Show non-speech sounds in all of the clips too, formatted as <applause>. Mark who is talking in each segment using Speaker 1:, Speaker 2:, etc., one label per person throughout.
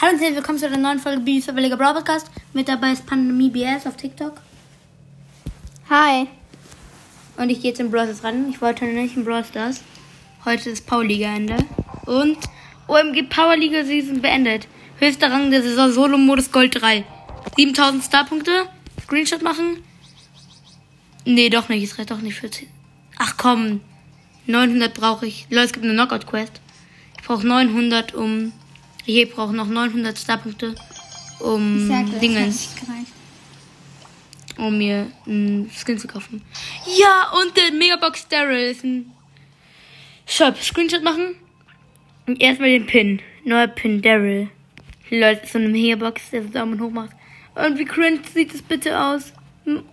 Speaker 1: Hallo und herzlich willkommen zu einer neuen Folge Bees Verwilliger Brawl Podcast. Mit dabei ist Pandemie BS auf TikTok.
Speaker 2: Hi.
Speaker 1: Und ich gehe jetzt in Brawl Stars ran. Ich wollte nicht in Brawl Stars. Heute ist Power Liga Ende. Und OMG Power Liga Season beendet. Höchster Rang der Saison Solo Modus Gold 3. 7000 Starpunkte. Screenshot machen. Nee, doch nicht. Es reicht doch nicht für 10. Ach komm. 900 brauche ich. Leute, es gibt eine Knockout Quest. Ich brauche 900 um. Ich brauche noch 900 Starpunkte um
Speaker 2: das hat
Speaker 1: Dingens. um mir einen Skin zu kaufen. Ja, und der Megabox Daryl ist ein Shop. Screenshot machen. Und erstmal den Pin. Neuer Pin Daryl. Leute, so eine Megabox, der so Daumen hoch macht. Und wie cringe sieht es bitte aus? Und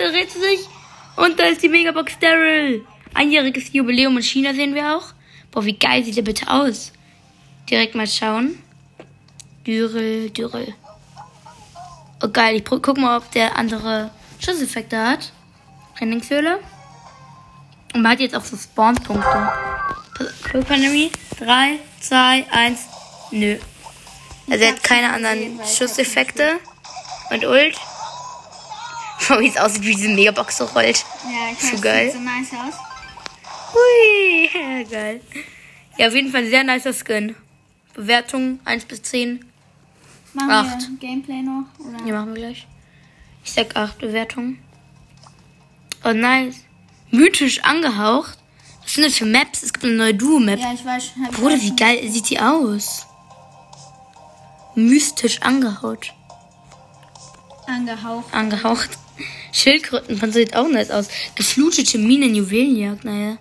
Speaker 1: er dreht sich. Und da ist die Megabox Daryl. Einjähriges Jubiläum in China sehen wir auch. Boah, wie geil sieht der bitte aus? Direkt mal schauen. Dürrel, Dürrel. Oh geil, ich guck mal, ob der andere Schusseffekte hat. Trainingshöhle. Und man hat jetzt auch so Spawnpunkte. Quick Pandemie. 3, 2, 1. Nö. Also er hat keine anderen Schusseffekte. Und Ult. Schau, wie es aussieht, wie diese Megabox so rollt.
Speaker 2: Ja, ich
Speaker 1: So geil.
Speaker 2: sieht so nice aus.
Speaker 1: Hui, <laughs> ja, geil. Ja, auf jeden Fall ein sehr nicer Skin. Bewertung 1 bis 10.
Speaker 2: Machen
Speaker 1: Acht.
Speaker 2: wir Gameplay noch? Oder?
Speaker 1: Ja, machen wir gleich. Ich sag 8 Bewertungen. Oh, nice. Mythisch angehaucht. Was sind das für Maps? Es gibt eine neue Duo-Map.
Speaker 2: Ja, ich weiß. Hab ich
Speaker 1: Bruder, wie geil sieht die aus? Mystisch angehaut.
Speaker 2: Angehaucht.
Speaker 1: Angehaucht. Schildkröten, man sieht auch nice aus. Geflutete Minen, Juwelenjagd, naja.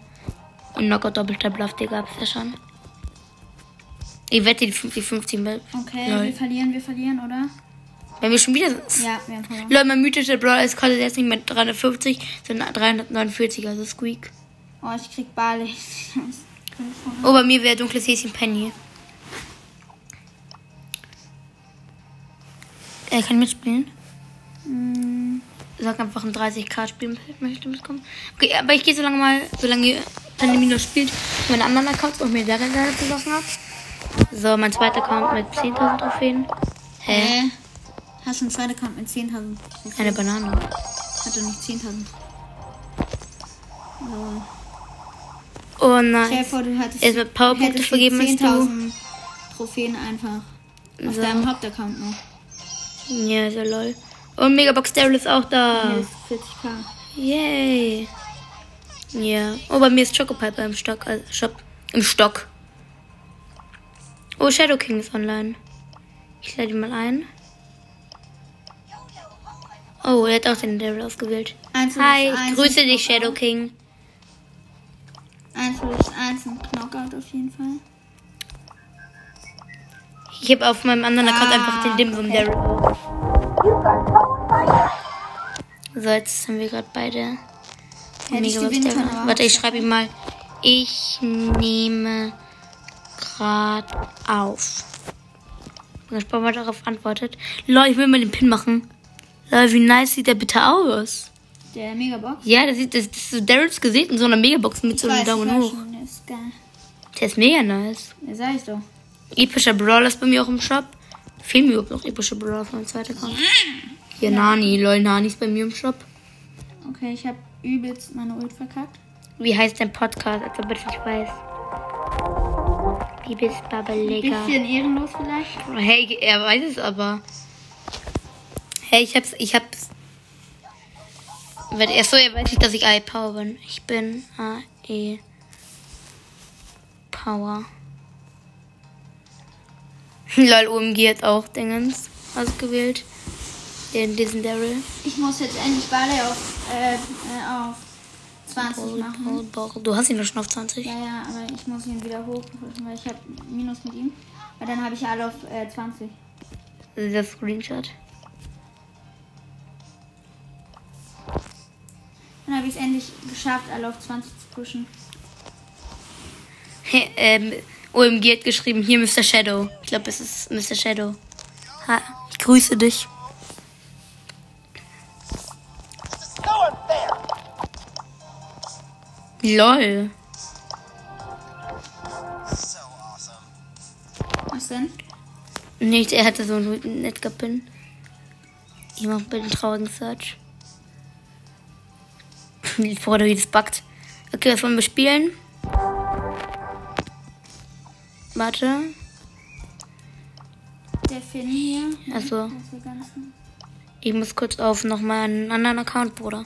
Speaker 1: Und Knockout Doppelter Bluff, Digga, hab's ja schon. Ich wette die 50-50 Map.
Speaker 2: Okay,
Speaker 1: Lol.
Speaker 2: wir verlieren, wir verlieren, oder?
Speaker 1: Wenn wir schon wieder.
Speaker 2: Ja, wir haben verloren.
Speaker 1: Leute, mein mythischer Brawler ist kostet jetzt nicht mehr 350, sondern 349, also Squeak.
Speaker 2: Oh, ich krieg Bale. <laughs>
Speaker 1: Oh, bei mir wäre dunkles Häschen Penny. Er kann mitspielen.
Speaker 2: Mm,
Speaker 1: Sag einfach ein 30k spielen möchte mitkommen. Okay, aber ich gehe so lange mal, solange Pandemie noch spielt, meine anderen Accounts und mir darin beschlossen habe. So, mein zweiter Account mit 10.000 Trophäen. Hä?
Speaker 2: Hä? Hast du einen zweiten Account mit 10.000?
Speaker 1: Eine Banane.
Speaker 2: Hat doch nicht 10.000. So.
Speaker 1: Oh
Speaker 2: Stell
Speaker 1: nein.
Speaker 2: vor, du hattest,
Speaker 1: Erst mit Powerpunkte vergeben
Speaker 2: die
Speaker 1: als du.
Speaker 2: 10.000 Trophäen einfach auf
Speaker 1: So.
Speaker 2: deinem Hauptaccount noch.
Speaker 1: Ja, so lol. Und Megabox Daryl ist auch da.
Speaker 2: Hier ist 40k.
Speaker 1: Yay. Ja. Oh, bei mir ist Chocopiper im Stock. Also Shop. Im Stock. Oh, Shadow King ist online. Ich lade ihn mal ein. Oh, er hat auch den Daryl ausgewählt.
Speaker 2: Eins
Speaker 1: Hi,
Speaker 2: eins
Speaker 1: grüße dich. Shadow King.
Speaker 2: Eins ist eins und Knockout auf jeden Fall.
Speaker 1: Ich habe auf meinem anderen Account
Speaker 2: Ah,
Speaker 1: einfach den Dimsum
Speaker 2: okay.
Speaker 1: Daryl. So, jetzt haben wir gerade beide.
Speaker 2: Hätte ich
Speaker 1: Warte, ich schreibe ihm mal. Ich nehme grad auf. Bin gespannt, was er darauf antwortet. Lol, ich will mal den Pin machen. Lol, wie nice sieht der bitte aus?
Speaker 2: Der Megabox.
Speaker 1: Ja, das, sieht, das, das ist so Daryls Gesicht in so einer Megabox mit so einem
Speaker 2: Weiß,
Speaker 1: Daumen
Speaker 2: ich
Speaker 1: hoch.
Speaker 2: schon, Der ist geil.
Speaker 1: Der ist mega nice.
Speaker 2: Ja, sag ich doch.
Speaker 1: Epischer Brawler ist bei mir auch im Shop. Fehlen mir überhaupt noch epische Brawler auf meinem zweiten Account. Hier, Nani. Lol, Nani ist bei mir im Shop.
Speaker 2: Okay, ich hab übelst meine Ult verkackt.
Speaker 1: Wie heißt dein Podcast, als ob ich weiß? Bibis Babbeliger.
Speaker 2: Bisschen ehrenlos vielleicht.
Speaker 1: Hey, er weiß es aber. Hey, ich hab's, ich hab's. Weil er so, er weiß nicht, dass ich AI Power bin. Ich bin AE Power. <laughs> Lol, OMG hat auch Dingens ausgewählt. Den diesen Daryl.
Speaker 2: Ich muss jetzt endlich Bale auf, äh, äh, auf 20 machen.
Speaker 1: Du hast ihn doch schon auf 20.
Speaker 2: Ja, ja, aber ich muss ihn wieder hochpushen, weil ich habe Minus mit ihm. Weil dann habe ich alle auf äh, 20.
Speaker 1: Dieser Screenshot.
Speaker 2: Dann habe ich es endlich geschafft, alle auf 20 zu pushen.
Speaker 1: Hey, ähm, OMG hat geschrieben, hier Mr. Shadow. Ich glaube, es ist Mr. Shadow. Ha, ich grüße dich. Lol.
Speaker 2: Was denn?
Speaker 1: Nicht, er hatte so einen Edgar-Pin. Ich mach bitte einen traurigen Search. Freude, wie das backt. Okay, was wollen wir spielen? Warte.
Speaker 2: Der Finn hier.
Speaker 1: Also,
Speaker 2: ganzen.
Speaker 1: ich muss kurz auf nochmal einen anderen Account, Bruder.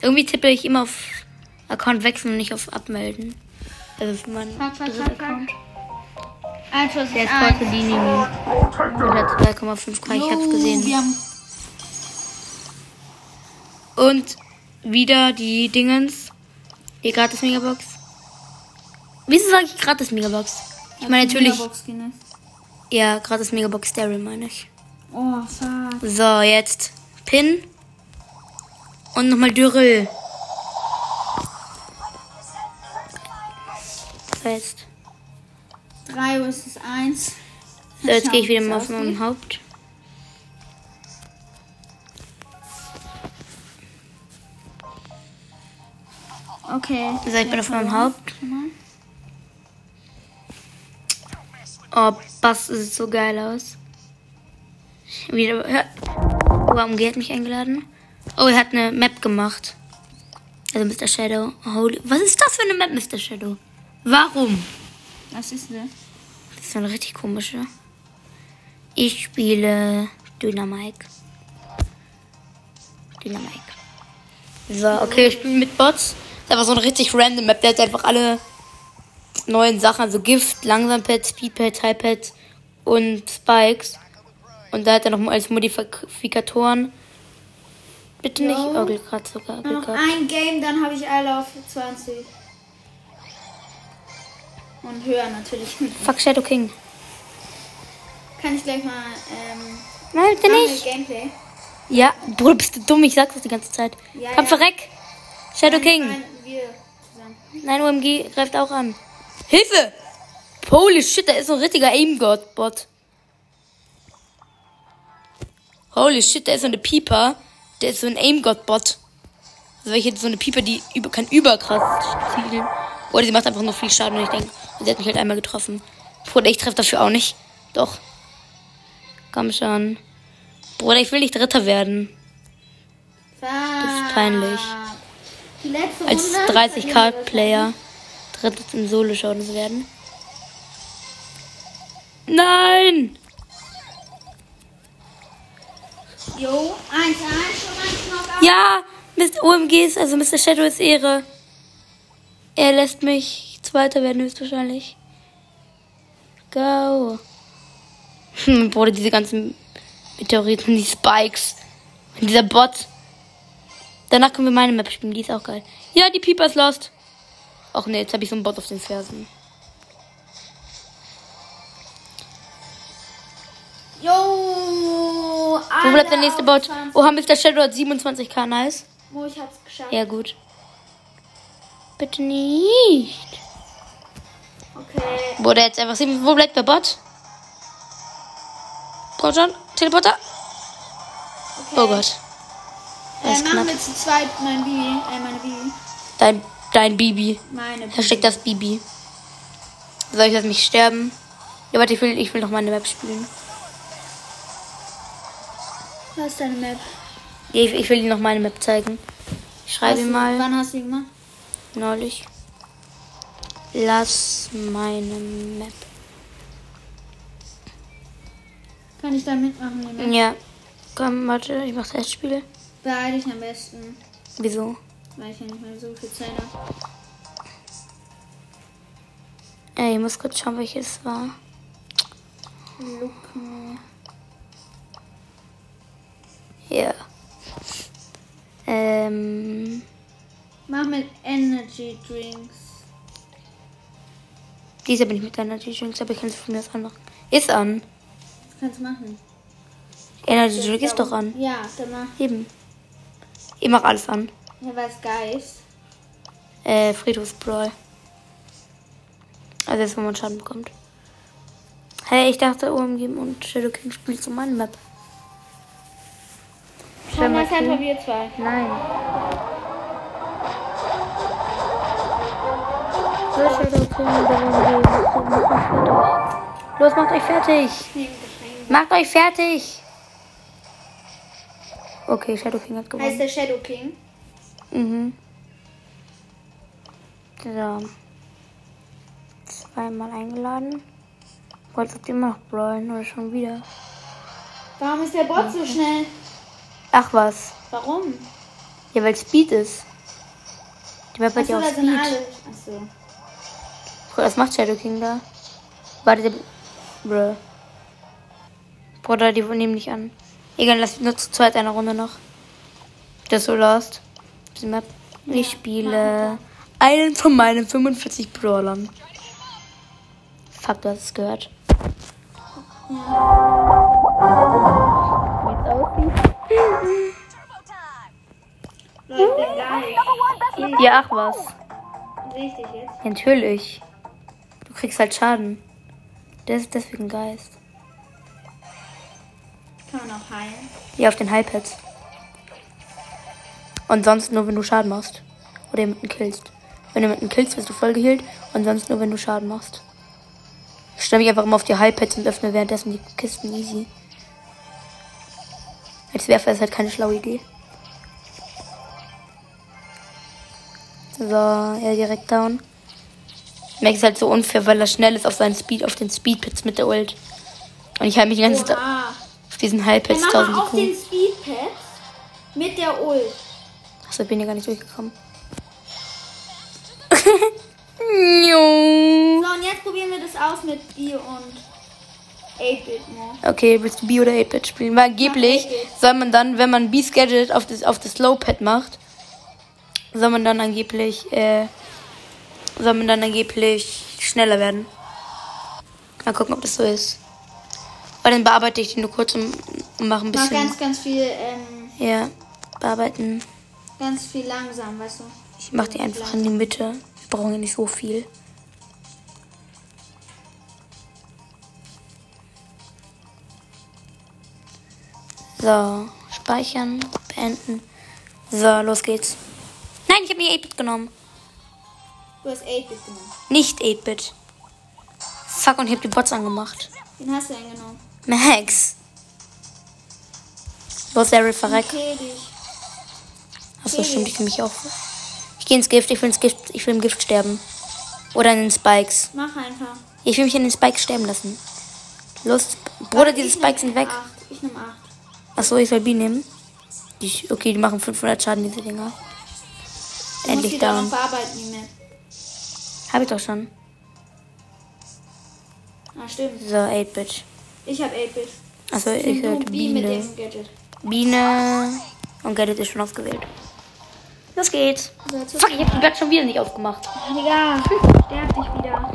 Speaker 1: Irgendwie tippe ich immer auf Account wechseln und nicht auf abmelden. Also für meinen Account.
Speaker 2: Einfluss
Speaker 1: Der ist
Speaker 2: eins.
Speaker 1: Porcellini. Oder 2,5k, ich hab's gesehen. Und wieder die Dingens. Die gratis Megabox. Wieso sage ich gratis Megabox? Ich meine natürlich.
Speaker 2: Ist.
Speaker 1: Ja, gratis Megabox Daryl meine ich.
Speaker 2: Oh, fuck.
Speaker 1: So, jetzt Pin. Und nochmal Dürrel. Jetzt.
Speaker 2: 3 versus 1.
Speaker 1: So, jetzt gehe ich wieder mal auf meinem. Haupt.
Speaker 2: Okay.
Speaker 1: So, ich bin auf meinem. Haupt. Oh, Bass sieht so geil aus. Wieder. hör- Oh, hat mich eingeladen. Oh, er hat eine Map gemacht. Also Mr. Shadow. Holy. Was ist das für eine Map, Mr. Shadow? Warum?
Speaker 2: Was ist das?
Speaker 1: Das ist eine richtig komische. Ich spiele Dynamike. Dynamike. So, okay, ich spiele mit Bots. Das ist einfach so eine richtig random Map. Der hat einfach alle neuen Sachen, also Gift, Langsampad, Speedpad, Highpad und Spikes. Und da hat er noch als Modifikatoren. Bitte nicht. Oh, hat sogar
Speaker 2: noch ein Game, dann habe ich alle auf 20. Und höher natürlich. <laughs>
Speaker 1: Fuck Shadow King.
Speaker 2: Kann ich gleich mal ähm,
Speaker 1: Nein, bitte nicht.
Speaker 2: Gameplay?
Speaker 1: Ja, Bruder, bist du dumm? Ich sag's das die ganze Zeit.
Speaker 2: Ja,
Speaker 1: Komm,
Speaker 2: ja.
Speaker 1: verreck. Shadow King.
Speaker 2: Nein, wir zusammen.
Speaker 1: Nein, OMG greift auch an. Hilfe! Holy shit, da ist so ein richtiger Aim-God-Bot. Holy shit, da ist so eine Pieper. Der ist so ein Aim-God-Bot. Also welche so eine Pieper, die über, kann überkrass zielen. Oder sie macht einfach nur viel Schaden und ich denke, sie hat mich halt einmal getroffen. Bruder, ich treffe dafür auch nicht. Doch. Komm schon. Bruder, ich will nicht Dritter werden.
Speaker 2: Das
Speaker 1: ist peinlich. Als
Speaker 2: Runde.
Speaker 1: 30k-Player drittes im Solo-Show zu werden. Nein!
Speaker 2: Jo, 1, 1, schon 1 noch
Speaker 1: Ja! Mr. OMGs, also Mr. Shadow ist Ehre. Er lässt mich Zweiter werden höchstwahrscheinlich. Go! Hm, <laughs> Bruder, diese ganzen Meteoriten, die Spikes. Und dieser Bot. Danach können wir meine Map spielen, die ist auch geil. Ja, die Pieper ist lost. Ach nee, jetzt habe ich so einen Bot auf den Fersen.
Speaker 2: Jo,
Speaker 1: Wo bleibt der nächste Bot? Oha, Mr. Shadow hat 27k, nice.
Speaker 2: Wo ich hab's geschafft.
Speaker 1: Ja, gut. Bitte nicht.
Speaker 2: Okay.
Speaker 1: Wurde jetzt einfach sieben. Wo bleibt der Bot? Schon, Teleporter.
Speaker 2: okay.
Speaker 1: Oh Gott.
Speaker 2: Äh,
Speaker 1: Das ist
Speaker 2: machen wir zu zweit mein Bibi. Äh, meine Bibi.
Speaker 1: Dein, dein Bibi.
Speaker 2: Meine Bibi.
Speaker 1: Hashtag das Bibi. Soll ich lass mich sterben? Ja, warte, ich will, ich will noch meine Map spielen.
Speaker 2: Was ist deine Map?
Speaker 1: Ich, ich will dir noch meine Map zeigen. Ich schreibe ihm mal
Speaker 2: Wann hast du die gemacht?
Speaker 1: Neulich. Lass meine Map.
Speaker 2: Kann ich da mitmachen? Map?
Speaker 1: Ja. Komm, warte, ich mach Testspiel.
Speaker 2: Beeil dich am besten.
Speaker 1: Wieso?
Speaker 2: Weil ich ja nicht mehr so viel Zeit habe.
Speaker 1: Ey, ich muss kurz schauen, welches war.
Speaker 2: Look me.
Speaker 1: Ja. Ähm.
Speaker 2: Mach mit Energy Drinks.
Speaker 1: Dieser bin ich mit Energy Drinks, aber ich kann es von mir aus anmachen. Ist an.
Speaker 2: Das kannst du machen.
Speaker 1: Energy Drink ist doch an.
Speaker 2: Ja, dann mach.
Speaker 1: Eben. Ich mach alles an.
Speaker 2: Ja, weil es geil ist.
Speaker 1: Äh, Friedhofsbrawl. Also jetzt, wo man Schaden bekommt. Hey, ich dachte, OMG und Shadow King spielt so meine Map.
Speaker 2: Schau mal, einfach wir zwei.
Speaker 1: Nein. Los, macht euch fertig. Macht euch fertig! Okay, Shadow King hat
Speaker 2: Heißt
Speaker 1: gewonnen.
Speaker 2: der Shadow King?
Speaker 1: Mhm. So. Zweimal eingeladen. Wolltest du immer noch brawlen oder schon wieder?
Speaker 2: Warum ist der Bot so schnell?
Speaker 1: Ach was.
Speaker 2: Warum?
Speaker 1: Ja, weil Speed ist. Die Map hat ja auch Speed.
Speaker 2: Achso.
Speaker 1: Was macht Shadow King da? Warte, der. Bruh. Bruder, die nehmen nicht an. Egal, lass nur zu zweit eine Runde noch. Das ist so lost. Diese Map. Ich spiele einen von meinen 45 Brawlern. Fuck, du hast es gehört. Ja, ach was.
Speaker 2: Richtig jetzt.
Speaker 1: Natürlich. Du kriegst halt Schaden. Der ist deswegen Geist.
Speaker 2: Kann man auch heilen.
Speaker 1: Ja, auf den Highpads. Und sonst nur, wenn du Schaden machst. Oder jemanden killst. Wenn du jemanden killst, wirst du voll geheilt. Und sonst nur, wenn du Schaden machst. Ich stelle mich einfach immer auf die Highpads und öffne währenddessen die Kisten easy. Als Werfer ist halt keine schlaue Idee. So, er direkt down. Max ist halt so unfair, weil er schnell ist auf seinen Speed, auf den Speedpits mit der Ult. Und ich halte mich die ganze Zeit auf diesen
Speaker 2: mach
Speaker 1: 1000
Speaker 2: mal auf den
Speaker 1: IQ.
Speaker 2: Speedpad mit der Ult.
Speaker 1: Achso, ich bin ja gar nicht durchgekommen. <laughs>
Speaker 2: So, und jetzt probieren wir das aus mit B und 8-Bit more.
Speaker 1: okay, willst du B oder 8-Bit spielen? Weil angeblich
Speaker 2: Ja, 8-Bit.
Speaker 1: soll man dann, wenn man B's Gadget auf das, auf das Slowpad macht, soll man dann angeblich, äh, soll man dann angeblich schneller werden. Mal gucken, ob das so ist. Aber dann bearbeite ich die nur kurz und, und mache ein
Speaker 2: Mach
Speaker 1: bisschen.
Speaker 2: ganz, ganz viel, ähm,
Speaker 1: ja, bearbeiten.
Speaker 2: ganz viel langsam, weißt du.
Speaker 1: Ich mache die einfach in die Mitte. Wir brauchen ja nicht so viel. So, speichern, beenden. So, los geht's. Nein, ich habe mir 8-Bit genommen.
Speaker 2: Du hast 8-Bit genommen.
Speaker 1: Nicht 8-Bit. Fuck, und ich habe die Bots angemacht.
Speaker 2: Den hast du eingenommen.
Speaker 1: Max. Los, Daryl, verreck.
Speaker 2: Okay.
Speaker 1: Achso, stimmt, ich will mich auch. Ich gehe ins Gift, ich will ins Gift, ich will im Gift sterben. Oder in den Spikes.
Speaker 2: Mach einfach.
Speaker 1: Ich will mich in den Spikes sterben lassen. Los, Bruder, diese Spikes sind weg.
Speaker 2: acht. Ich nehme 8.
Speaker 1: Achso, ich soll B nehmen. Die, okay, die machen 500 Schaden, diese Dinger. Endlich down.
Speaker 2: bearbeiten, die Map.
Speaker 1: Hab ich doch schon.
Speaker 2: Ah, stimmt.
Speaker 1: So, 8-Bit.
Speaker 2: Ich habe 8-Bit.
Speaker 1: Achso, ich
Speaker 2: mit
Speaker 1: Biene. Biene. Und Gadget ist schon ausgewählt. Los geht's.
Speaker 2: So,
Speaker 1: Fuck, ich hab die Bett schon wieder nicht aufgemacht.
Speaker 2: Digga, sterb dich wieder.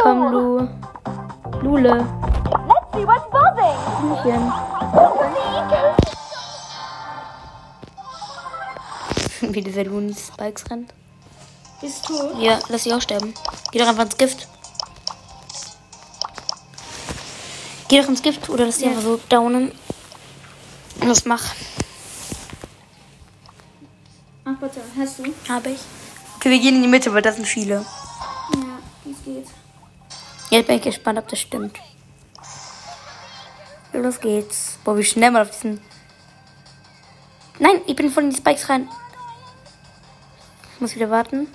Speaker 1: Komm, Lu. Lule.
Speaker 3: Let's see what's buzzing.
Speaker 1: Luchen. <laughs> Wie dieser die Spikes rennt.
Speaker 2: Bist tot?
Speaker 1: Ja, lass sie auch sterben. Geh doch einfach ins Gift. Geh doch ins Gift oder lass sie einfach so downen. Los, mach.
Speaker 2: Ach, bitte. Hast du?
Speaker 1: Habe ich. Okay, wir gehen in die Mitte, weil das sind viele.
Speaker 2: Ja, das geht.
Speaker 1: Jetzt bin ich gespannt, ob das stimmt. Los geht's. Boah, wie schnell man auf diesen. Nein, ich bin voll in die Spikes rein. Ich muss wieder warten.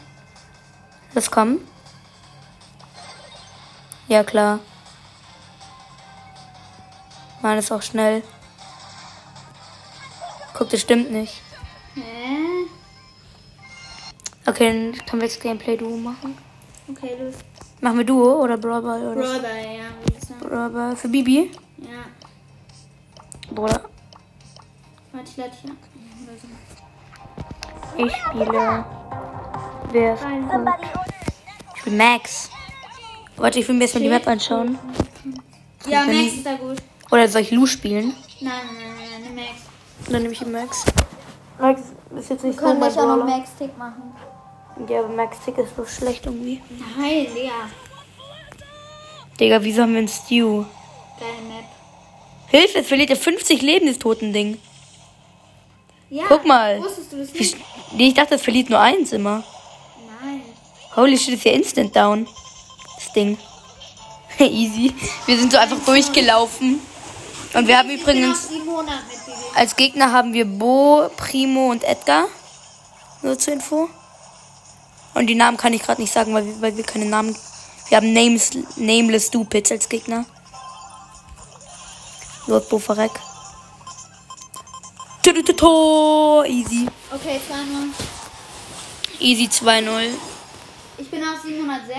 Speaker 1: Los, komm. Ja, klar. Mann, ist auch schnell. Guck, das stimmt nicht.
Speaker 2: Hä?
Speaker 1: Okay, dann können wir jetzt Gameplay-Duo machen.
Speaker 2: Okay, los.
Speaker 1: Machen wir Duo oder Brawler? Oder
Speaker 2: Brother, ja, würde ich sagen.
Speaker 1: Brawler für Bibi?
Speaker 2: Ja.
Speaker 1: Bruder.
Speaker 2: Warte, ich lade dich. Oder so.
Speaker 1: Ich spiele. Wer ist? Ich spiele Max. Warte, ich will mir erstmal die Map anschauen.
Speaker 2: Ja, Max ist da gut.
Speaker 1: Oder soll ich Lu spielen?
Speaker 2: Nein, nein, nein, nein, nein, Max.
Speaker 1: Dann nehme ich ihn Max. Max ist jetzt nicht
Speaker 2: Wir können
Speaker 1: so mein
Speaker 2: gleich auch noch
Speaker 1: Brawler.
Speaker 2: Max-Tick machen.
Speaker 1: Ja, aber Max Tick ist so schlecht irgendwie.
Speaker 2: Nein, Digga.
Speaker 1: Digga, wieso haben wir einen Stew?
Speaker 2: Geile Map.
Speaker 1: Hilfe, es verliert ja 50 Leben, das Totending.
Speaker 2: Ja,
Speaker 1: Guck mal.
Speaker 2: Wusstest du das nicht?
Speaker 1: sch- nee, ich dachte, es verliert nur eins immer. Holy shit, ist ja instant down. Das Ding. <laughs> Easy. Wir sind so einfach durchgelaufen. Und wir haben übrigens
Speaker 2: 700 mit Bibi.
Speaker 1: als Gegner haben wir Bo, Primo und Edgar. Nur zur Info. Und die Namen kann ich gerade nicht sagen, weil wir, weil wir keine Namen. Wir haben Names, Nameless Stupids als Gegner. Lord Bo verreck. Tütütüto. Easy.
Speaker 2: Okay, 2-0.
Speaker 1: Easy 2-0.
Speaker 2: Ich bin auf 706.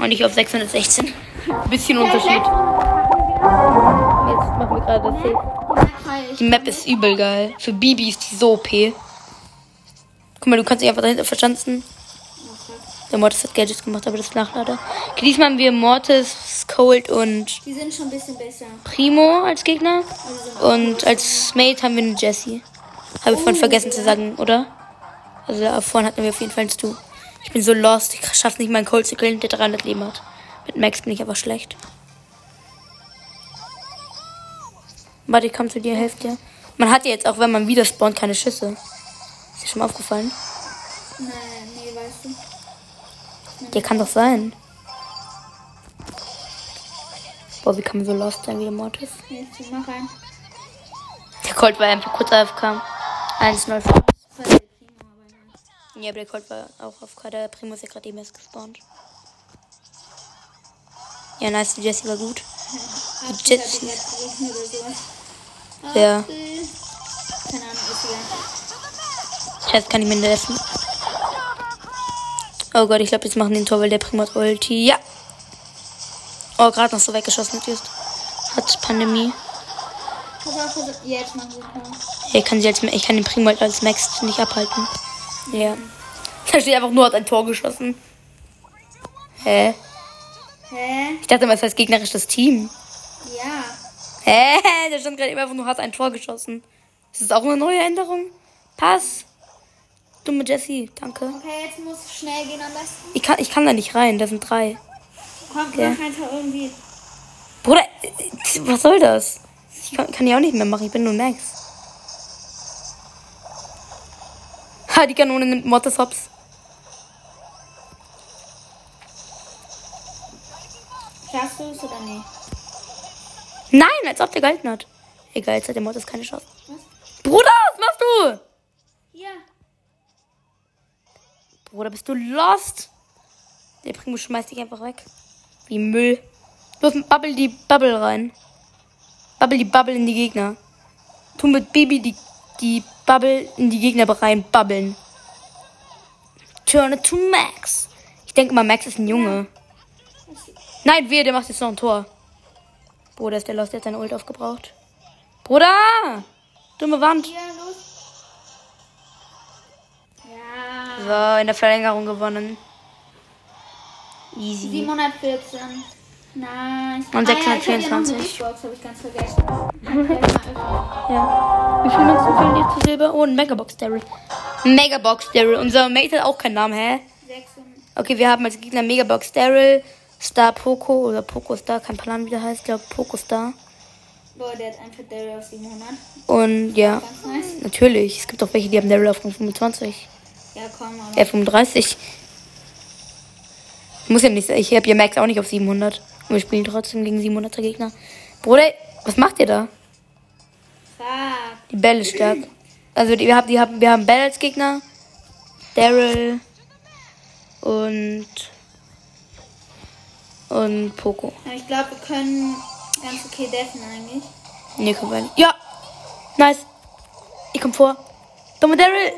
Speaker 1: Und ich auf 616. Bisschen Unterschied.
Speaker 2: Jetzt
Speaker 1: machen wir gerade das Safe. Die Map ist übel geil. Für Bibi ist die so OP. Guck mal, du kannst dich einfach dahinter verschanzen. Der Mortis hat Gadgets gemacht, aber das ist Nachlader. Okay, diesmal haben wir Mortis, Cold und
Speaker 2: Die sind schon ein bisschen besser.
Speaker 1: Primo als Gegner. Und als Mate haben wir eine Jessie. Habe ich vorhin vergessen zu sagen, oder? Also da vorhin hatten wir auf jeden Fall einen Stu. Ich bin so lost. Ich schaff nicht meinen Cold zu killen, der 300 Leben hat. Mit Max bin ich aber schlecht. Warte, ich komm zu dir, helf dir. Man hat ja jetzt auch, wenn man wieder spawnt, keine Schüsse. Ist dir schon mal aufgefallen?
Speaker 2: Nee, nee, weißt du.
Speaker 1: Der kann doch sein. Boah, wie kann man so lost sein wie der Mortis?
Speaker 2: Nee, zieh mal rein.
Speaker 1: Der Colt war einfach kurz AFK. 1-0 für
Speaker 2: aber ja.
Speaker 1: Der Colt war auch auf K. Der Primo ist ja gerade eben erst gespawnt. Ja, nice, die Jessie war gut. <laughs>
Speaker 2: Die jetzt oder sowas.
Speaker 1: Ja.
Speaker 2: Apfel. Keine Ahnung, ist egal.
Speaker 1: Scheiße, kann ich mir nicht essen. Oh Gott, ich glaube, jetzt machen den Tor, weil der Primo hat Ulti. Ja. Oh, gerade noch so weggeschossen hat just. Hat Pandemie.
Speaker 2: Jetzt.
Speaker 1: Ja, ich kann sie als, ich kann den Primo halt als Max nicht abhalten. Ja. Da steht einfach nur, hat ein Tor geschossen. Hä?
Speaker 2: Hä?
Speaker 1: Ich dachte immer, es heißt gegnerisches Team.
Speaker 2: Ja.
Speaker 1: Hä? Der stand gerade eben einfach nur, hat ein Tor geschossen. Ist das auch eine neue Änderung? Pass. Dumme Jessie, danke.
Speaker 2: Okay, jetzt muss schnell gehen am besten.
Speaker 1: Ich kann, ich kann da nicht rein, da sind drei.
Speaker 2: Komm,
Speaker 1: Okay.
Speaker 2: mach einfach irgendwie.
Speaker 1: Bruder, äh, was soll das? Ich kann, kann die auch nicht mehr machen, ich bin nur Max. Ha, die Kanone nimmt Mortis Hops.
Speaker 2: Schaffst du es oder nee?
Speaker 1: Nein, als ob der gehalten hat. Egal, jetzt hat der Mortis keine Chance.
Speaker 2: Was?
Speaker 1: Bruder, was machst du?
Speaker 2: Hier.
Speaker 1: Bruder, bist du lost? Der Primo schmeißt dich einfach weg. Wie Müll. Los, bubble die Bubble rein. Bubble die Bubble in die Gegner. Tu mit Baby die, die Bubble in die Gegner rein. Bubbeln. Turn it to Max. Ich denke mal, Max ist ein Junge. Nein, wehe, der macht jetzt noch ein Tor. Bruder, ist der Lost, der hat seine Ult aufgebraucht. Bruder! Dumme Wand. So, in der Verlängerung gewonnen. Easy.
Speaker 2: 714. Nice.
Speaker 1: Und
Speaker 2: Ah, ja, ich hab hier noch
Speaker 1: 624.
Speaker 2: eine Big Box, habe ich ganz vergessen. Kann ich gleich mal öffnen.
Speaker 1: Ja. Wie viel Münzen fehlen dir zu Silber? Oh, ein Megabox Daryl. Megabox Daryl. Unser Mate hat auch keinen Namen, hä? Okay, wir haben als Gegner Megabox Daryl, Star Poco oder Poco Star, kein Plan wie der heißt, glaube Poco Star.
Speaker 2: Boah, der hat einfach Daryl auf 700.
Speaker 1: Und ja,
Speaker 2: nice.
Speaker 1: natürlich. Es gibt auch welche, die haben Daryl auf 25.
Speaker 2: Ja, komm, aber.
Speaker 1: Äh, 35. Muss ja nicht sein. Ich habe ja Max auch nicht auf 700. Und wir spielen trotzdem gegen 700er Gegner. Bruder, was macht ihr da?
Speaker 2: Fuck.
Speaker 1: Die ist stark. Also die, wir, haben, die haben, wir haben Bell als Gegner. Daryl. Und. Und Poco.
Speaker 2: Ich glaube, wir können ganz okay deffen eigentlich.
Speaker 1: Nee, können wir nicht. Ja! Nice. Ich komm vor. Dumme Daryl.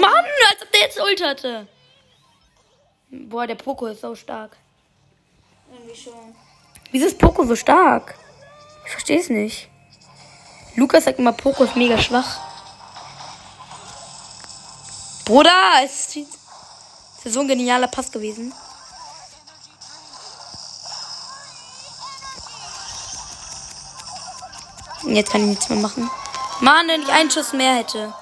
Speaker 1: Mann, als ob der jetzt Ult hatte. Boah, der Poco ist so stark.
Speaker 2: Irgendwie schon.
Speaker 1: Wieso ist Poco so stark? Ich verstehe es nicht. Lukas sagt immer, Poco ist mega schwach. Bruder, es ist, so ein genialer Pass gewesen. Jetzt kann ich nichts mehr machen. Mann, wenn ich einen Schuss mehr hätte.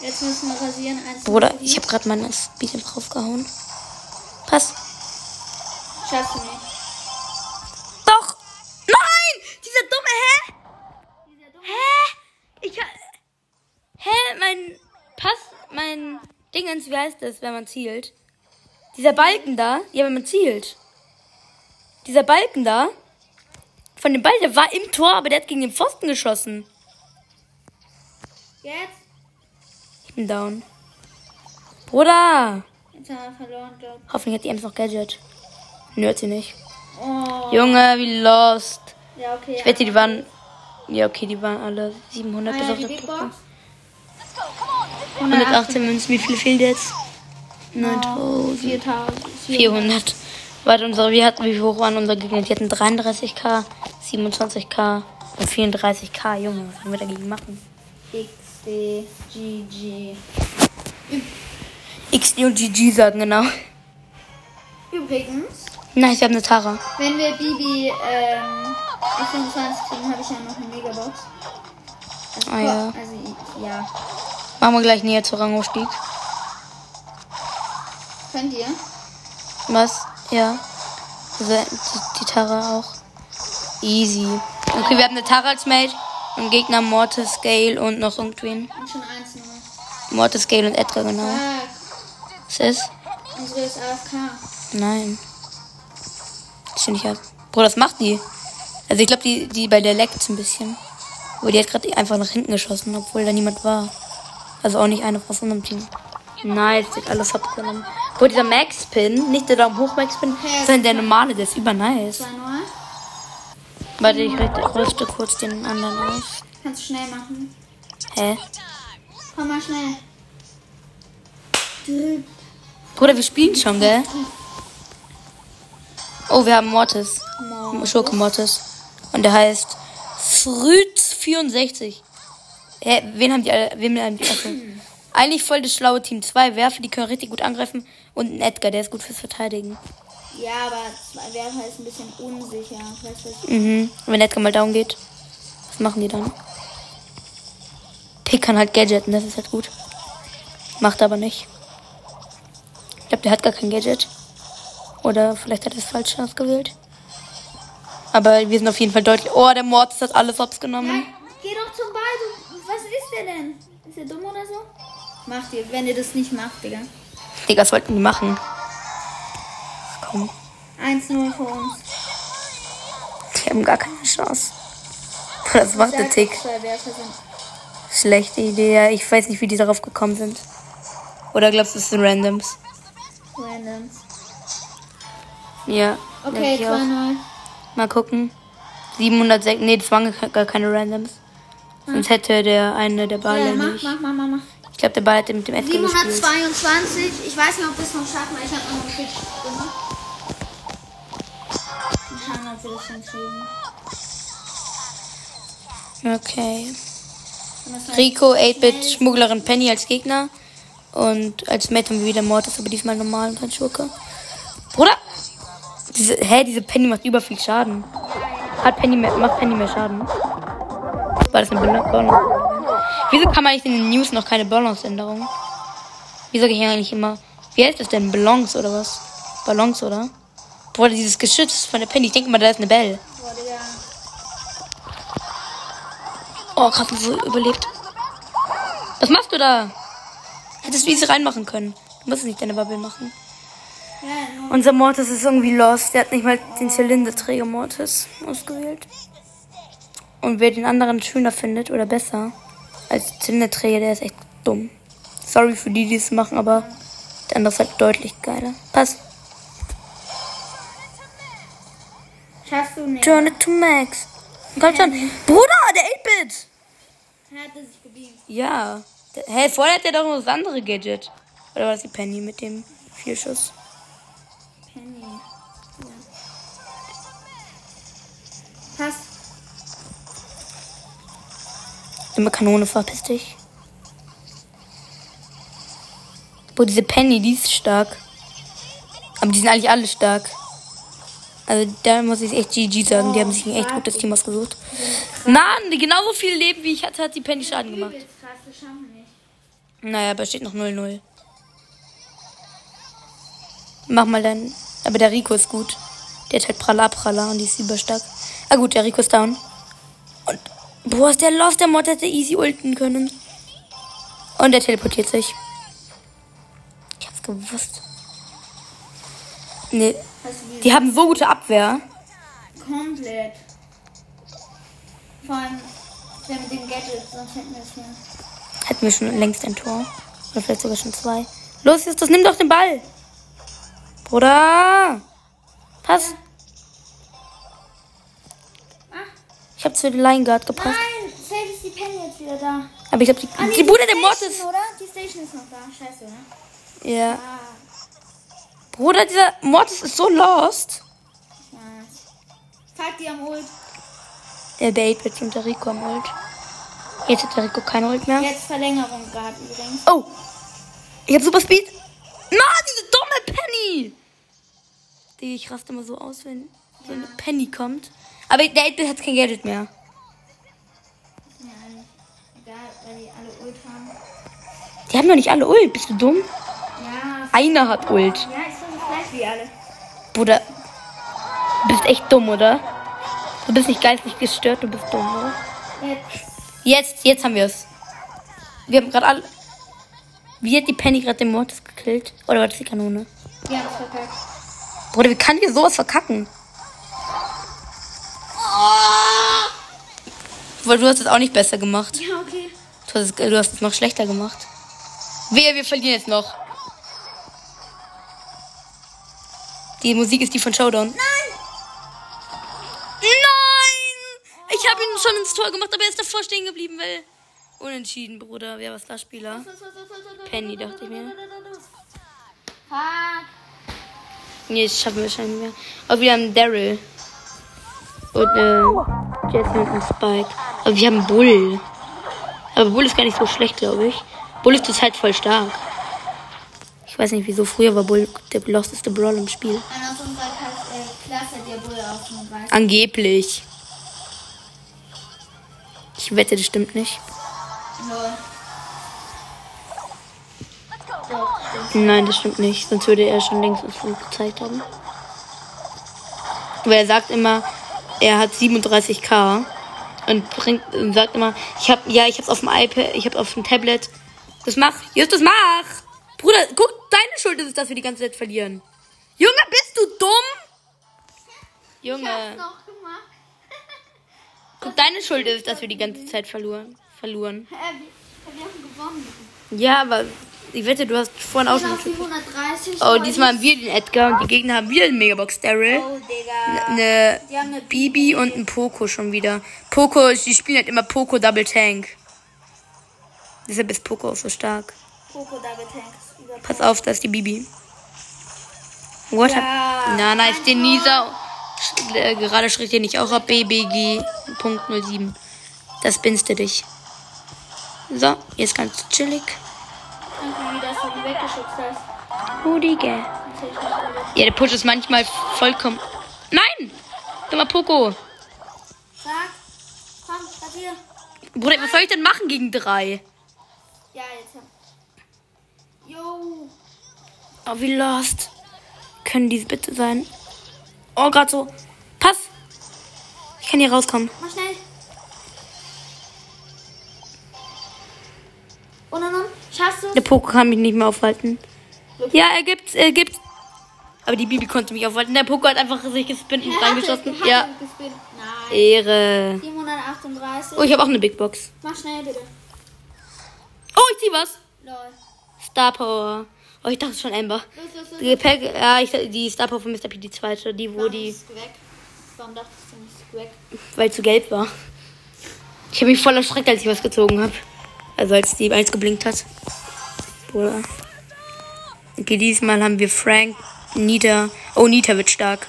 Speaker 2: Jetzt müssen wir rasieren.
Speaker 1: Bruder, ich habe gerade meine Speed draufgehauen. Pass.
Speaker 2: Schaffst du nicht.
Speaker 1: Doch! Nein! Dieser dumme, hä? Hä? Ich ha- Hä? Mein Pass, mein Dingens, wie heißt das, wenn man zielt? Dieser Balken da, ja, wenn man zielt. Dieser Balken da, von dem Ball, der war im Tor, aber der hat gegen den Pfosten geschossen.
Speaker 2: Jetzt?
Speaker 1: Ich bin down. Bruder!
Speaker 2: Haben verloren, glaub.
Speaker 1: Hoffentlich hat die Ems noch Gadget. Nö, hat sie nicht.
Speaker 2: Oh.
Speaker 1: Junge, wie lost.
Speaker 2: Ja, okay.
Speaker 1: Ich wette, die waren. Ja, okay, die waren alle 700
Speaker 2: Ah,
Speaker 1: bis
Speaker 2: ja,
Speaker 1: auf
Speaker 2: die
Speaker 1: der
Speaker 2: Big
Speaker 1: Truppe.
Speaker 2: Box.
Speaker 1: 118 Münzen, wie viele fehlen dir jetzt?
Speaker 2: Oh,
Speaker 1: 9000.
Speaker 2: 4000.
Speaker 1: 400. Warte, unsere, wir hatten, wie hoch waren unsere Gegner? Die hatten 33k, 27k und 34k. Junge, was sollen wir dagegen machen?
Speaker 2: XD, GG.
Speaker 1: XD und GG sagen, genau.
Speaker 2: Übrigens,
Speaker 1: Nice, wir haben eine Tara.
Speaker 2: wenn wir Bibi ähm, auf 25 kriegen, habe ich ja noch eine Megabox. Also,
Speaker 1: Ah, ja.
Speaker 2: Also, ja.
Speaker 1: Machen wir gleich näher zu Rangaufstieg.
Speaker 2: Könnt ihr?
Speaker 1: Was? Ja. Also, die, die Tara auch. Easy. Okay, wir haben eine Tara als Mate. Und Gegner Mortis, Gale und noch irgendwen.
Speaker 2: Und schon 1-0.
Speaker 1: Mortis, Gale und Edgar, genau.
Speaker 2: Fuck.
Speaker 1: Was ist?
Speaker 2: Unsere ist AFK.
Speaker 1: Nein. Das finde ich ab. Bro, das macht die. Also ich glaube, die, die bei der leckt's ein bisschen. Aber die hat gerade einfach nach hinten geschossen, obwohl da niemand war. Also auch nicht einer aus unserem Team. Nice, hat alles abgenommen. Bro, dieser Max-Pin, nicht der Daumen hoch Max-Pin, sondern der normale, der ist über nice.
Speaker 2: 2-0.
Speaker 1: Warte, ich rüste- rüste kurz den anderen aus.
Speaker 2: Kannst du schnell machen.
Speaker 1: Hä?
Speaker 2: Komm mal schnell.
Speaker 1: Bruder, wir spielen schon, gell? Oh, wir haben Mortis. Schurke Mortis. Und der heißt Früz64. Hä, wen haben die alle? Wen haben die? Achso. <clears throat> Eigentlich voll das schlaue Team. Zwei Werfer, die können richtig gut angreifen. Und ein Edgar, der ist gut fürs Verteidigen.
Speaker 2: Ja, aber zwei Werfer ist ein bisschen unsicher. Weißt du,
Speaker 1: Mhm. Und wenn Edgar mal down geht, was machen die dann? Pick kann halt gadgeten, das ist halt gut. Macht aber nicht. Ich glaube, der hat gar kein Gadget. Oder vielleicht hat er es falsch ausgewählt. Aber wir sind auf jeden Fall deutlich. Oh, der Mortis hat alles hops genommen.
Speaker 2: Nein, geh doch zum Ball. Du, was ist der denn? Ist der dumm oder so? Macht ihr, wenn ihr das nicht macht, Digga.
Speaker 1: Digga, was wollten die machen? Komm,
Speaker 2: 1-0 für uns.
Speaker 1: die haben gar keine Chance. Das macht der Tick. Schlechte Idee. Ich weiß nicht, wie die darauf gekommen sind. Oder glaubst du, es sind Randoms?
Speaker 2: Randoms.
Speaker 1: Ja.
Speaker 2: Okay,
Speaker 1: ich auch.
Speaker 2: 2-0.
Speaker 1: Mal gucken. 706. Nee, das waren gar- gar keine Randoms. Sonst hätte der eine der Ball
Speaker 2: Ja, mach,
Speaker 1: nicht.
Speaker 2: mach, mach, mach, mach.
Speaker 1: Ich glaube, der Ball hätte mit dem Edgar gespielt.
Speaker 2: 722. Ich weiß nicht, ob wir es noch schaffen, weil ich habe noch einen Kick gemacht. Mal schauen, ob wir das hinkriegen.
Speaker 1: Okay. Rico, 8-Bit, Schmugglerin Penny als Gegner. Und als Mate haben wir wieder Mortis, aber diesmal normal und kein Schurke. Bruder! Diese, hä, diese Penny macht über viel Schaden. Hat Penny mehr, macht Penny mehr Schaden? War das eine Bal- Balance? Wieso kann man nicht in den News noch keine Balance-Änderung? Wie sage ich eigentlich immer? Wie heißt das denn? Balance oder was? Balance, oder? Bruder, dieses Geschütz von der Penny. Ich denke mal, da ist eine Belle.
Speaker 2: Boah.
Speaker 1: Oh, krass, so überlebt. Was machst du da? Hättest du easy reinmachen können. Du musst nicht deine Bubble machen. Unser Mortis ist irgendwie lost. Der hat nicht mal den Zylinderträger Mortis ausgewählt. Und wer den anderen schöner findet oder besser als Zylinderträger, der ist echt dumm. Sorry für die, die es machen, aber der andere ist halt deutlich geiler. Pass.
Speaker 2: schaffst du nicht.
Speaker 1: Turn it to Max. Komm schon. Bruder, der 8-Bit.
Speaker 2: Er hatte sich gebiegt.
Speaker 1: Ja. Hä, vorher hat er doch noch das andere Gadget. Oder war das die Penny mit dem Vierschuss?
Speaker 2: Penny. Ja. Pass.
Speaker 1: Immer Kanone, verpiss dich. Boah, diese Penny, die ist stark. Aber die sind eigentlich alle stark. Also da muss ich echt GG sagen. Die haben sich ein echt gutes Team ausgesucht. Mann, genauso viel Leben wie ich hatte, hat die Penny Schaden gemacht.
Speaker 2: Krass, das schaffen wir nicht.
Speaker 1: Naja, aber steht noch 0-0. Mach mal dann. Aber der Rico ist gut. Der hat halt Praller Praller und die ist überstark. Ah gut, der Rico ist down. Und boah, ist der Lost, der Mod hätte easy ulten können. Und der teleportiert sich. Ich hab's gewusst. Nee, die haben so gute Abwehr.
Speaker 2: komplett. Vor allem, der mit dem Gadget, sonst hätten wir es hier.
Speaker 1: Hätten wir schon längst ein Tor. Oder vielleicht sogar schon zwei. Los, Justus, nimm doch den Ball. Bruder. Pass. Ich habe zu den Line Guard gepasst.
Speaker 2: nein! Safe ist die Penny jetzt wieder da.
Speaker 1: Aber ich glaube, die,
Speaker 2: Ah, nee,
Speaker 1: die Bruder der
Speaker 2: Station,
Speaker 1: Mortis.
Speaker 2: oder? Die Station ist noch da. Scheiße, oder?
Speaker 1: Ja.
Speaker 2: Ah,
Speaker 1: Bruder, dieser Mortis ist so lost.
Speaker 2: ich weiß. Fuck, die am Ult.
Speaker 1: Der Bait wird und der Rico am Ult. Jetzt hat der Rico keine Ult mehr.
Speaker 2: Jetzt Verlängerung gerade übrigens.
Speaker 1: Oh. Ich hab Super Speed. Na, diese dumme Penny. Die, ich raste immer so aus, wenn so eine Penny kommt. Aber der 8 hat kein Gadget mehr.
Speaker 2: Eigentlich egal, weil die alle Ult haben.
Speaker 1: Die haben doch nicht alle Ult. Bist du dumm?
Speaker 2: Ja,
Speaker 1: Einer hat Ult.
Speaker 2: ja, ist doch das gleich wie alle.
Speaker 1: Bruder, du bist echt dumm, oder? Du bist nicht geistig gestört, du bist dumm, oder?
Speaker 2: Jetzt.
Speaker 1: Jetzt, jetzt haben wir es. Wir haben gerade alle. Wie hat die Penny gerade den Mortis gekillt? Oder war das die Kanone?
Speaker 2: Die haben es verkackt.
Speaker 1: Bruder, wie kann hier sowas verkacken? Weil du hast es auch nicht besser gemacht.
Speaker 2: Ja, okay.
Speaker 1: Du hast, es, du hast es noch schlechter gemacht. Wehe, wir verlieren jetzt noch. Die Musik ist die von Showdown. Nein! Ins Tor gemacht, aber er ist davor stehen geblieben, weil. Unentschieden, Bruder. Wer war Starspieler? Penny, dachte ich mir. Nee, das schaffen wir wahrscheinlich nicht mehr. Aber wir haben Daryl. Und äh, Jesse und einen Spike. Aber wir haben Bull. Aber Bull ist gar nicht so schlecht, glaube ich. Bull ist zurzeit voll stark. Ich weiß nicht wieso. Früher war Bull der losteste Brawl im Spiel.
Speaker 2: Einer
Speaker 1: Ich wette, das stimmt nicht. Nein, das stimmt nicht. Sonst würde er schon längst uns gezeigt haben. Weil er sagt immer, er hat 37k und bringt und sagt immer, ich hab ja, ich hab's auf dem iPad, ich hab's auf dem Tablet. Das mach, Justus, mach! Bruder, guck, deine Schuld ist es, dass wir die ganze Zeit verlieren. Junge, bist du dumm? Junge. Guck, deine Schuld ist dass wir die ganze Zeit verloren. verloren.
Speaker 2: Wir, wir haben gewonnen.
Speaker 1: Ja, aber ich wette, du hast vorhin auch
Speaker 2: Wir
Speaker 1: schon.
Speaker 2: sind auf 730.
Speaker 1: Oh, diesmal haben wir den Edgar und die Gegner haben wieder den Megabox Daryl.
Speaker 2: Oh, Digga.
Speaker 1: eine
Speaker 2: eine
Speaker 1: Bibi und ein Poco schon wieder. Poco, die spielen halt immer Poco Double Tank. Deshalb ist Poco auch so stark.
Speaker 2: Poco Double. Über
Speaker 1: Pass auf, da ist die Bibi. What?
Speaker 2: Ja,
Speaker 1: na, na, ist den Nisa. Äh, Gerade schritt dir nicht auch ab BBG Punkt 07. Das binst du dich. So, jetzt ganz chillig.
Speaker 2: Danke, wie du die weggeschubst hast. Nicht alles.
Speaker 1: Ja, der Push ist manchmal vollkommen. Nein! Poco.
Speaker 2: Sag. Komm, was hier?
Speaker 1: Bruder, was soll ich denn machen gegen drei?
Speaker 2: Ja, jetzt. Yo.
Speaker 1: Oh, wie lost. Können diese bitte sein? Oh, gerade so. Pass. Ich kann hier rauskommen.
Speaker 2: Mach schnell. Und dann? Schaffst du?
Speaker 1: Der Poco kann mich nicht mehr aufhalten. Ja, er gibt's, er gibt's. Aber die Bibi konnte mich aufhalten. Der Poco hat einfach sich gespinnt und reingeschossen. Ja,
Speaker 2: Nein.
Speaker 1: Ehre.
Speaker 2: 738.
Speaker 1: Oh, ich habe auch eine Big Box.
Speaker 2: Mach schnell bitte.
Speaker 1: Oh, ich zieh was.
Speaker 2: Lol.
Speaker 1: Star Power. Oh, ich dachte schon Amber.
Speaker 2: Los, los, los.
Speaker 1: Die Gepäck, ja, ich, die Star Power von Mr. P, die zweite. Die, wo
Speaker 2: Warum
Speaker 1: die?
Speaker 2: Warum dachtest du nicht Squack?
Speaker 1: weil zu gelb war. Ich habe mich voll erschreckt, als ich was gezogen habe. Also als die eins geblinkt hat. Bruder. Okay, diesmal haben wir Frank, Nita. Oh, Nita wird stark.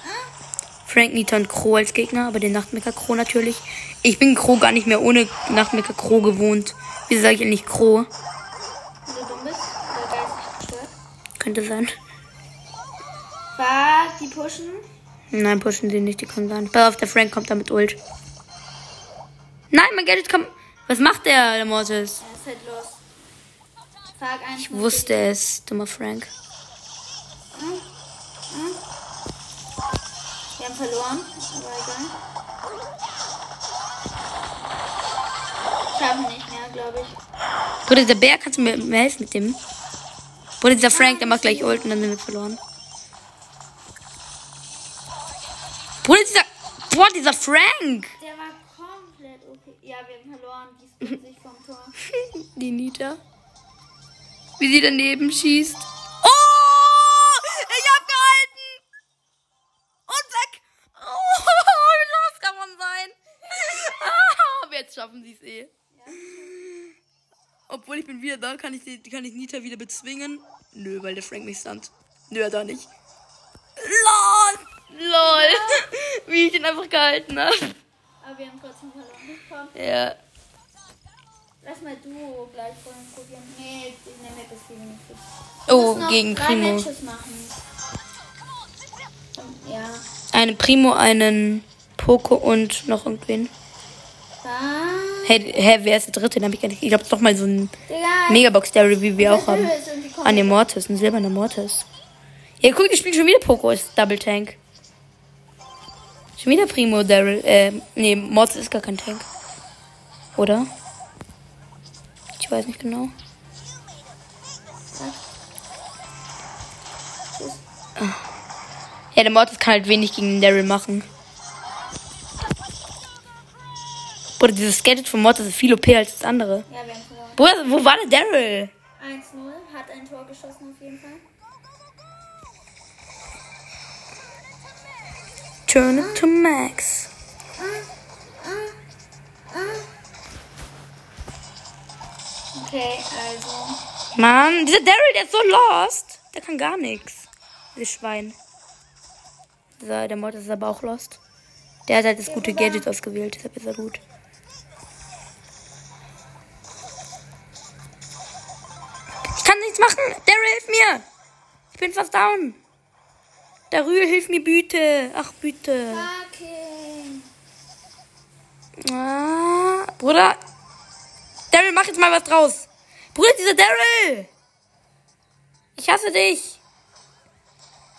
Speaker 1: Frank, Nita und Crow als Gegner, aber den Nachtmecker Crow natürlich. Ich bin Crow gar nicht mehr ohne Nachtmecker Crow gewohnt. Wieso sage ich eigentlich Crow? Könnte sein.
Speaker 2: Fuck, die pushen.
Speaker 1: Nein, pushen sie nicht, die kommen gar nicht. Pass auf, der Frank kommt da mit Ult. Nein, mein Gadget kommt. Was macht der, der Mortis?
Speaker 2: Er ist halt los. Fuck, eins.
Speaker 1: Ich wusste es, dummer Frank.
Speaker 2: Wir haben verloren. Aber egal. Schaffen nicht mehr, glaube ich.
Speaker 1: Bruder, dieser Bär, kannst du mir helfen mit dem? Bruder, dieser Frank, der macht gleich Ult und dann sind wir verloren. Bruder, dieser. Boah, dieser Frank!
Speaker 2: Der war komplett okay. Ja, wir haben verloren. Die springt sich <laughs> vom Tor.
Speaker 1: Die Nita. Wie sie daneben schießt. Oh! Ich hab gehalten! Und weg! Oh, <laughs> wie los kann man sein? <laughs> Ah, aber jetzt schaffen sie es eh. Obwohl ich bin wieder da, kann ich, die- kann ich Nita wieder bezwingen. Nö, weil der Frank mich stand. Nö, da nicht. LOL! LOL! <laughs> Wie ich den einfach gehalten habe.
Speaker 2: Aber wir haben trotzdem verloren. Komm,
Speaker 1: Ja.
Speaker 2: lass mal du gleich vorhin probieren. Nee, nehme das viel nicht. Wir
Speaker 1: Oh, gegen Primo.
Speaker 2: Ja.
Speaker 1: Einen Primo, einen Poco und noch irgendwen.
Speaker 2: Dann.
Speaker 1: Hey, hä, wer ist der dritte? Den hab ich gar nicht. Ich glaube, doch mal so ein
Speaker 2: Digga.
Speaker 1: Megabox Dairy, wie wir auch haben.
Speaker 2: Ist
Speaker 1: An dem Mortis, ein silberner Mortis. Ja, guck, ich spiele schon wieder Poco, ist Double Tank. Schon wieder Primo Daryl. Äh, nee, Mortis ist gar kein Tank. Oder? Ich weiß nicht genau. Ah. Ja, der Mortis kann halt wenig gegen den Daryl machen. Bruder, dieses Gadget von Mortis ist viel OP als das andere.
Speaker 2: Ja, wir haben verloren.
Speaker 1: Bruder, wo war der Daryl?
Speaker 2: 1-0. Hat ein Tor geschossen auf jeden Fall.
Speaker 1: Turn it to max.
Speaker 2: Okay, also.
Speaker 1: Mann, dieser Daryl, der ist so lost. Der kann gar nichts. Dieses Schwein. So, der Mod ist aber auch lost. Der hat halt das gute Gadget ausgewählt, deshalb ist er gut. Machen. Daryl, hilf mir. Ich bin fast down. Daryl, hilf mir bitte. Ach, bitte.
Speaker 2: Okay.
Speaker 1: Ah, Bruder. Daryl, mach jetzt mal was draus. Bruder, dieser Daryl. Ich hasse dich.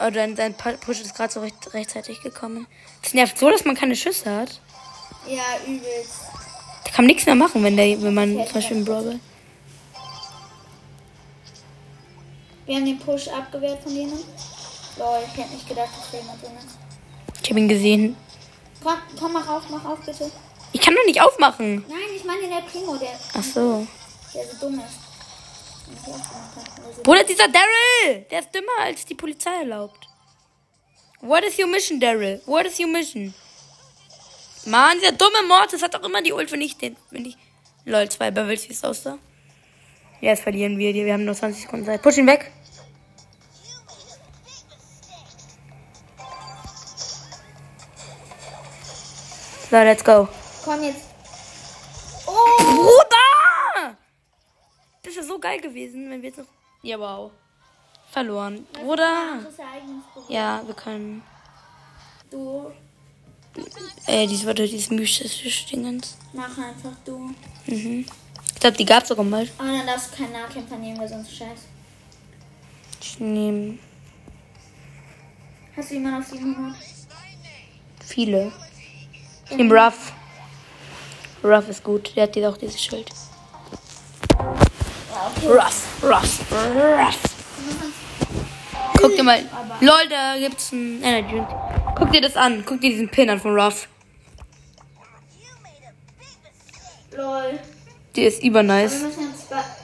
Speaker 1: Oh, dein, dein Push ist gerade so recht, rechtzeitig gekommen. Das nervt so, dass man keine Schüsse hat.
Speaker 2: Ja, übelst.
Speaker 1: Da kann man nichts mehr machen, wenn, der, wenn man zum Beispiel einen Brawl.
Speaker 2: Wir haben den Push abgewehrt von denen. Lol, ich hätte nicht gedacht, dass da jemand drin ist.
Speaker 1: Ich habe ihn gesehen.
Speaker 2: Komm, komm, mach auf, mach auf, bitte.
Speaker 1: Ich kann doch nicht aufmachen.
Speaker 2: Nein, ich meine der Primo, der,
Speaker 1: Ach so.
Speaker 2: der so dumm ist. Also,
Speaker 1: Bruder, dieser Daryl. Der ist dümmer, als die Polizei erlaubt. What is your mission, Daryl? What is your mission? Mann, dieser dumme Mortis hat doch immer die Ult, wenn ich den. Wenn ich. Lol, zwei Bubbles, wie es aussah. Ja, jetzt verlieren wir die. Wir haben nur 20 Sekunden Zeit. Push ihn weg. So, let's go.
Speaker 2: komm jetzt. Oh!
Speaker 1: Bruder! Das wäre so geil gewesen, wenn wir jetzt noch. Ja, wow. Verloren. Bruder!
Speaker 2: Ja
Speaker 1: wir können.
Speaker 2: Du,
Speaker 1: Äh, dieses Wort dieses mystische Dingens.
Speaker 2: mach einfach du.
Speaker 1: Mhm. Ich glaube, die gab's sogar mal.
Speaker 2: Aber dann darfst du keinen Nahkämpfer nehmen, weil sonst scheiße.
Speaker 1: Ich nehme
Speaker 2: Hast du jemanden auf 700?
Speaker 1: viele. Ich nehme Ruff. Ruff ist gut. Der hat jetzt auch dieses Schild.
Speaker 2: Okay.
Speaker 1: Ruff, Ruff, Ruff. Guck dir mal. Lol, da gibt's einen Energy. Guck dir das an. Guck dir diesen Pin an von Ruff.
Speaker 2: Lol.
Speaker 1: Der ist
Speaker 2: Wir
Speaker 1: übernice.
Speaker 2: müssen uns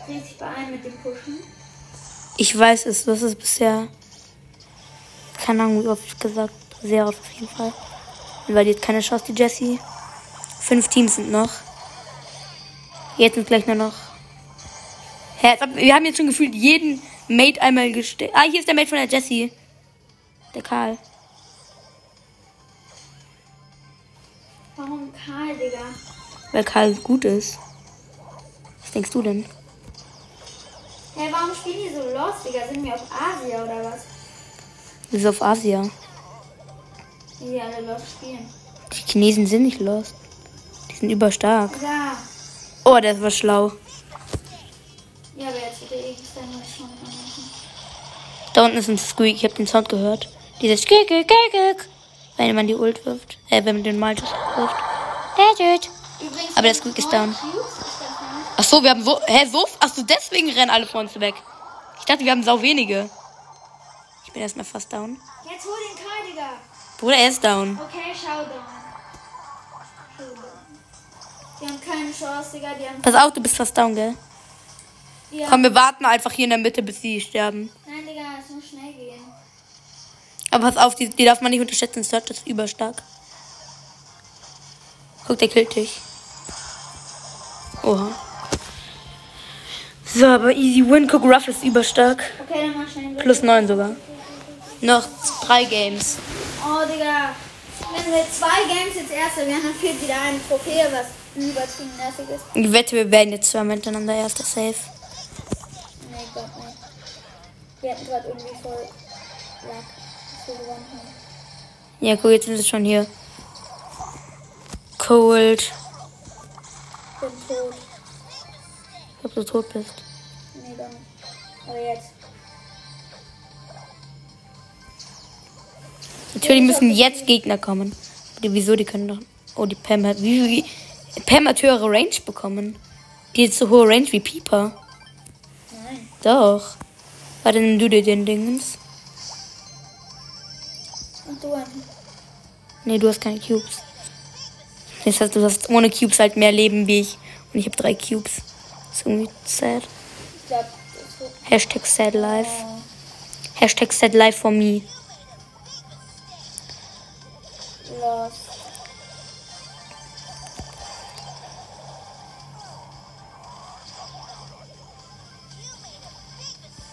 Speaker 2: richtig beeilen mit dem Pushen.
Speaker 1: Ich weiß es, das ist bisher. Keine Ahnung, wie oft ich gesagt Sehr oft auf jeden Fall. Weil die hat keine Chance, die Jessie. Fünf Teams sind noch. Jetzt sind gleich nur noch. Ob- wir haben jetzt schon gefühlt jeden Mate einmal gestellt. Ah, hier ist der Mate von der Jessie. Der Karl.
Speaker 2: Warum Karl, Digga?
Speaker 1: Weil Karl gut ist. Was denkst du denn?
Speaker 2: Hä, warum spielen die so los, Digga? Sind wir auf Asia oder was?
Speaker 1: Wir sind auf Asia.
Speaker 2: Die alle los spielen.
Speaker 1: Die Chinesen sind nicht lost. Die sind überstark.
Speaker 2: Ja.
Speaker 1: Oh, das war schlau.
Speaker 2: Ja, aber jetzt der Egenstein mal schon.
Speaker 1: Da unten ist ein Squeak, ich habe den Sound gehört. Dieses Squeak, Squeak, wenn man die Ult wirft. Äh, wenn man den Maltus wirft.
Speaker 2: Übrigens,
Speaker 1: Aber der Squeak ist down.
Speaker 2: Cubes.
Speaker 1: Ach so, wir haben so, hä, so, ach so, deswegen rennen alle vor uns weg. Ich dachte, wir haben sau wenige. Ich bin erstmal fast down.
Speaker 2: Jetzt hol den Karl, Digga.
Speaker 1: Bruder, er ist down.
Speaker 2: Okay, Showdown. Showdown. Die haben keine Chance, Digga. Die haben.
Speaker 1: Pass auf, du bist fast down, gell?
Speaker 2: Ja.
Speaker 1: Komm, wir warten einfach hier in der Mitte, bis sie sterben.
Speaker 2: Nein, Digga, es muss schnell gehen.
Speaker 1: Aber pass auf, die, die darf man nicht unterschätzen. Search ist überstark. Guck, der killt dich. So, aber easy win. Guck, Ruff ist überstark.
Speaker 2: Okay, dann mach schnell.
Speaker 1: Plus 9 sogar. Noch drei Games.
Speaker 2: Oh, Digga. Wenn wir zwei Games jetzt erster werden, dann fehlt wieder eine Trophäe, was übertrieben nervig ist.
Speaker 1: Ich wette, wir werden jetzt zweimal hintereinander erster Safe.
Speaker 2: Nee, Gott, nee. Wir hatten gerade irgendwie voll Luck, dass wir gewonnen haben.
Speaker 1: Ja, guck, jetzt sind sie schon hier. Cold.
Speaker 2: Ich bin tot.
Speaker 1: Ob du tot bist.
Speaker 2: Aber jetzt.
Speaker 1: Natürlich müssen jetzt Gegner kommen. Die, wieso? Die können doch. Oh, die Pam hat. Wie, wie, Pam hat höhere Range bekommen. Die hat so hohe Range wie Pieper.
Speaker 2: Nein.
Speaker 1: Doch. Warte, nimm du dir den Dingens.
Speaker 2: Und du, Anni?
Speaker 1: Nee, du hast keine Cubes. Das heißt, du hast ohne Cubes halt mehr Leben wie ich. Und ich habe drei Cubes. ist irgendwie sad.
Speaker 2: Ich glaub, das.
Speaker 1: Hashtag sad life. Hashtag sad life for me.
Speaker 2: lost.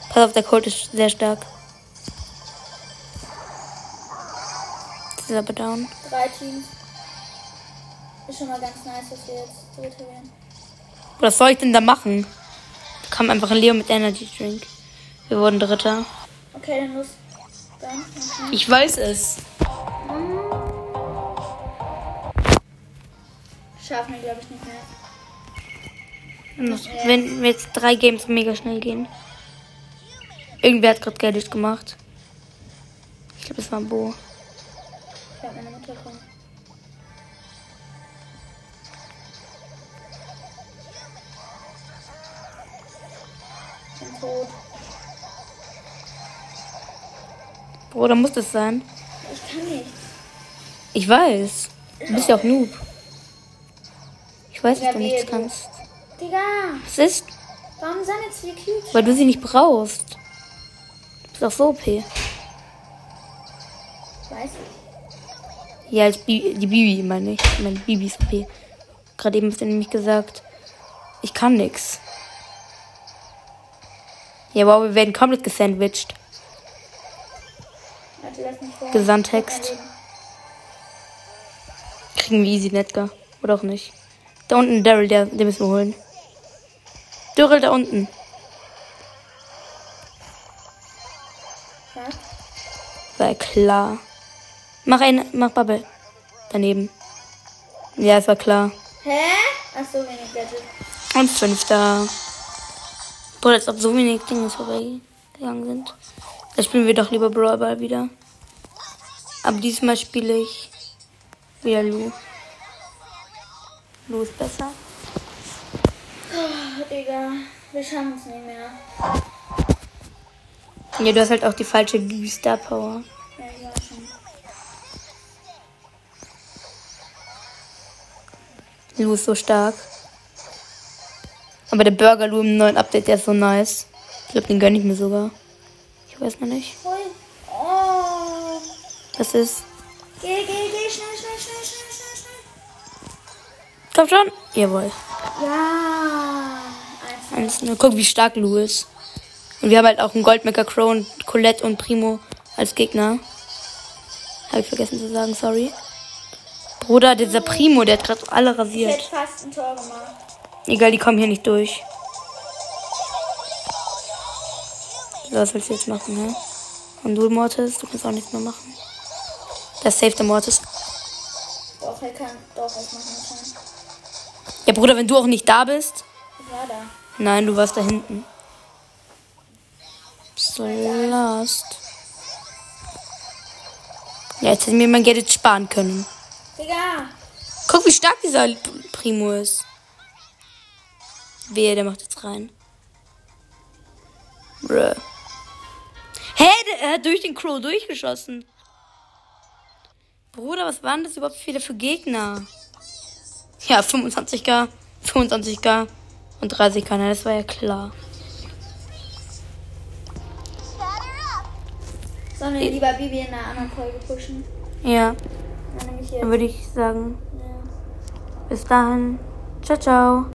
Speaker 1: Pass auf, der Colt ist sehr stark. Ist aber down.
Speaker 2: Drei Teams. Ist schon mal ganz nice, dass wir jetzt Dritte werden.
Speaker 1: Was soll ich denn da machen? Kam einfach ein Leo mit Energy Drink. Wir wurden Dritter.
Speaker 2: Okay, dann los. Dann.
Speaker 1: Ich weiß es.
Speaker 2: Schaffen wir, glaube ich, nicht mehr.
Speaker 1: Wenn wir jetzt drei Games mega schnell gehen. Irgendwer hat gerade Geld gemacht. Ich glaube, es war ein Bo.
Speaker 2: Ich glaube, meine Mutter kommt. Tot.
Speaker 1: Bruder, muss das sein?
Speaker 2: Ich kann nicht.
Speaker 1: Ich weiß. Du bist ja auch Noob. Ich weiß, dass du nichts
Speaker 2: du.
Speaker 1: kannst.
Speaker 2: Digga,
Speaker 1: Was ist?
Speaker 2: warum sind jetzt vier Cubes?
Speaker 1: Weil du sie nicht brauchst. Du bist auch so OP.
Speaker 2: Weiß ich.
Speaker 1: Ja, als Bi die Bibi meine ich. Ich meine, Bibi ist OP. Gerade eben hast du nämlich gesagt, ich kann nix. Ja, wow, wir werden komplett gesandwiched. Gesandtext. Kriegen wir easy Netgar. Oder auch nicht. Da unten Daryl, der, den müssen wir holen. Daryl da unten. War klar. Mach ein, mach Bubble. Daneben. Ja, es war klar.
Speaker 2: Hä? Achso, wenig Gadget.
Speaker 1: Und fünfter. Boah, als ob so wenig Dinge vorbeigegangen sind. Da spielen wir doch lieber Brawl Ball wieder. Aber diesmal spiele ich wieder Lu. Lu ist besser.
Speaker 2: Oh, Digga, wir schaffen es nicht mehr.
Speaker 1: Ja, du hast halt auch die falsche Bibi Star Power.
Speaker 2: Ja, ich weiß schon.
Speaker 1: Lu ist so stark. Aber der Burger Lu im neuen Update, der ist so nice. Ich glaube, den gönne ich mir sogar. Ich weiß noch nicht. Das ist.
Speaker 2: Geh, geh, geh, schnell, schnell, schnell, schnell, schnell, schnell.
Speaker 1: Komm schon. Jawohl.
Speaker 2: Ja. Eins.
Speaker 1: Nur guck, wie stark Lu ist. Und wir haben halt auch einen Goldmaker Crow und Colette und Primo als Gegner. Habe ich vergessen zu sagen, sorry. Bruder, dieser Primo, der hat gerade alle
Speaker 2: Ich
Speaker 1: rasiert.
Speaker 2: hätte fast ein Tor gemacht.
Speaker 1: Egal, die kommen hier nicht durch. Was willst du jetzt machen, ne? Und du, Mortis, du kannst auch nichts mehr machen. Das safe der Mortis.
Speaker 2: Doch, er kann doch was machen. Kann.
Speaker 1: Ja, Bruder, wenn du auch nicht da bist.
Speaker 2: Ich war da.
Speaker 1: Nein, du warst da hinten. So lost. Ja, jetzt hätten wir mein Geld jetzt sparen können.
Speaker 2: Digga.
Speaker 1: Guck, wie stark dieser Primo ist. Wehe, der macht jetzt rein. Bruh. Hä, der er hat durch den Crow durchgeschossen. Bruder, was waren das überhaupt viele für Gegner? Ja, 25k, 25k und 30k, na, das war ja klar.
Speaker 2: Sollen wir lieber Bibi in einer anderen Folge pushen?
Speaker 1: Ja, dann
Speaker 2: jetzt.
Speaker 1: würde ich sagen,
Speaker 2: Ja.
Speaker 1: bis dahin. Ciao, ciao.